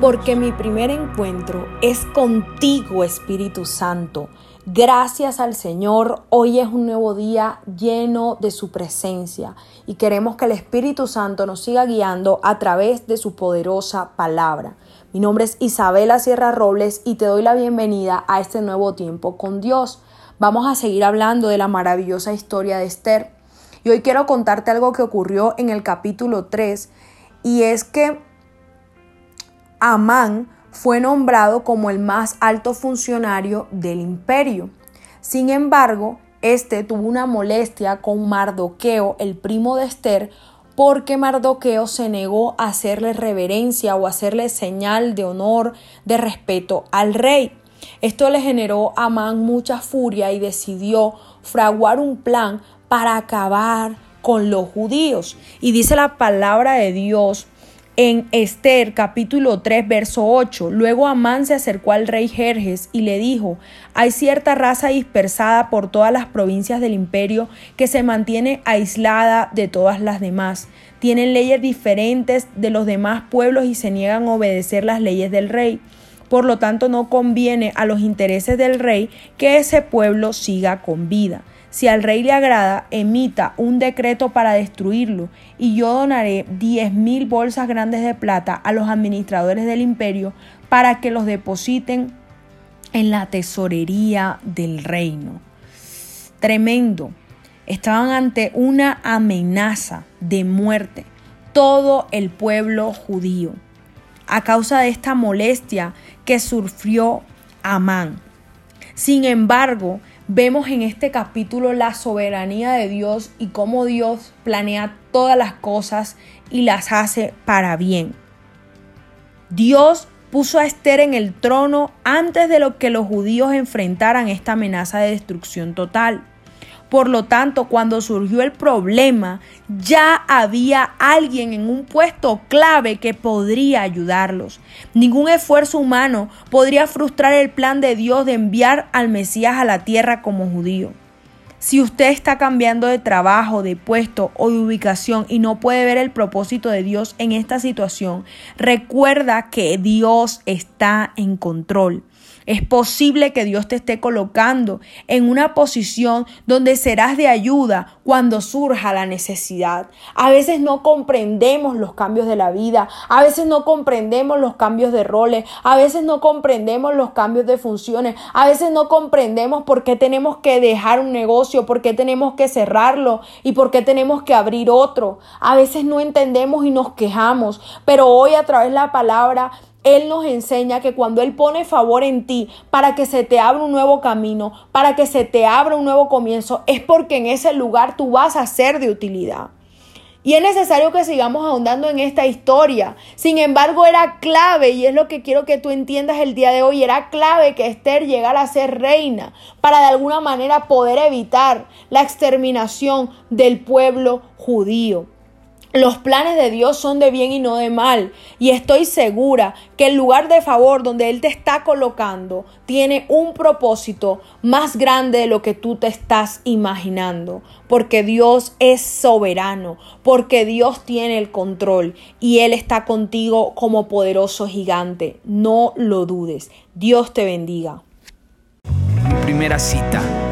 porque mi primer encuentro es contigo, Espíritu Santo. Gracias al Señor, hoy es un nuevo día lleno de su presencia y queremos que el Espíritu Santo nos siga guiando a través de su poderosa palabra. Mi nombre es Isabela Sierra Robles y te doy la bienvenida a este nuevo tiempo con Dios. Vamos a seguir hablando de la maravillosa historia de Esther. Y hoy quiero contarte algo que ocurrió en el capítulo 3 y es que Amán fue nombrado como el más alto funcionario del imperio. Sin embargo, este tuvo una molestia con Mardoqueo, el primo de Esther, porque Mardoqueo se negó a hacerle reverencia o hacerle señal de honor, de respeto al rey. Esto le generó a Amán mucha furia y decidió fraguar un plan para acabar con los judíos. Y dice la palabra de Dios en Esther capítulo 3 verso 8. Luego Amán se acercó al rey Jerjes y le dijo, hay cierta raza dispersada por todas las provincias del imperio que se mantiene aislada de todas las demás. Tienen leyes diferentes de los demás pueblos y se niegan a obedecer las leyes del rey. Por lo tanto, no conviene a los intereses del rey que ese pueblo siga con vida. Si al rey le agrada, emita un decreto para destruirlo, y yo donaré diez mil bolsas grandes de plata a los administradores del imperio para que los depositen en la tesorería del reino. Tremendo. Estaban ante una amenaza de muerte todo el pueblo judío a causa de esta molestia que sufrió Amán. Sin embargo, vemos en este capítulo la soberanía de Dios y cómo Dios planea todas las cosas y las hace para bien. Dios puso a Esther en el trono antes de lo que los judíos enfrentaran esta amenaza de destrucción total. Por lo tanto, cuando surgió el problema, ya había alguien en un puesto clave que podría ayudarlos. Ningún esfuerzo humano podría frustrar el plan de Dios de enviar al Mesías a la tierra como judío. Si usted está cambiando de trabajo, de puesto o de ubicación y no puede ver el propósito de Dios en esta situación, recuerda que Dios está en control. Es posible que Dios te esté colocando en una posición donde serás de ayuda cuando surja la necesidad. A veces no comprendemos los cambios de la vida, a veces no comprendemos los cambios de roles, a veces no comprendemos los cambios de funciones, a veces no comprendemos por qué tenemos que dejar un negocio, por qué tenemos que cerrarlo y por qué tenemos que abrir otro. A veces no entendemos y nos quejamos, pero hoy a través de la palabra él nos enseña que cuando Él pone favor en ti para que se te abra un nuevo camino, para que se te abra un nuevo comienzo, es porque en ese lugar tú vas a ser de utilidad. Y es necesario que sigamos ahondando en esta historia. Sin embargo, era clave, y es lo que quiero que tú entiendas el día de hoy, era clave que Esther llegara a ser reina para de alguna manera poder evitar la exterminación del pueblo judío. Los planes de Dios son de bien y no de mal. Y estoy segura que el lugar de favor donde Él te está colocando tiene un propósito más grande de lo que tú te estás imaginando. Porque Dios es soberano, porque Dios tiene el control y Él está contigo como poderoso gigante. No lo dudes. Dios te bendiga. primera cita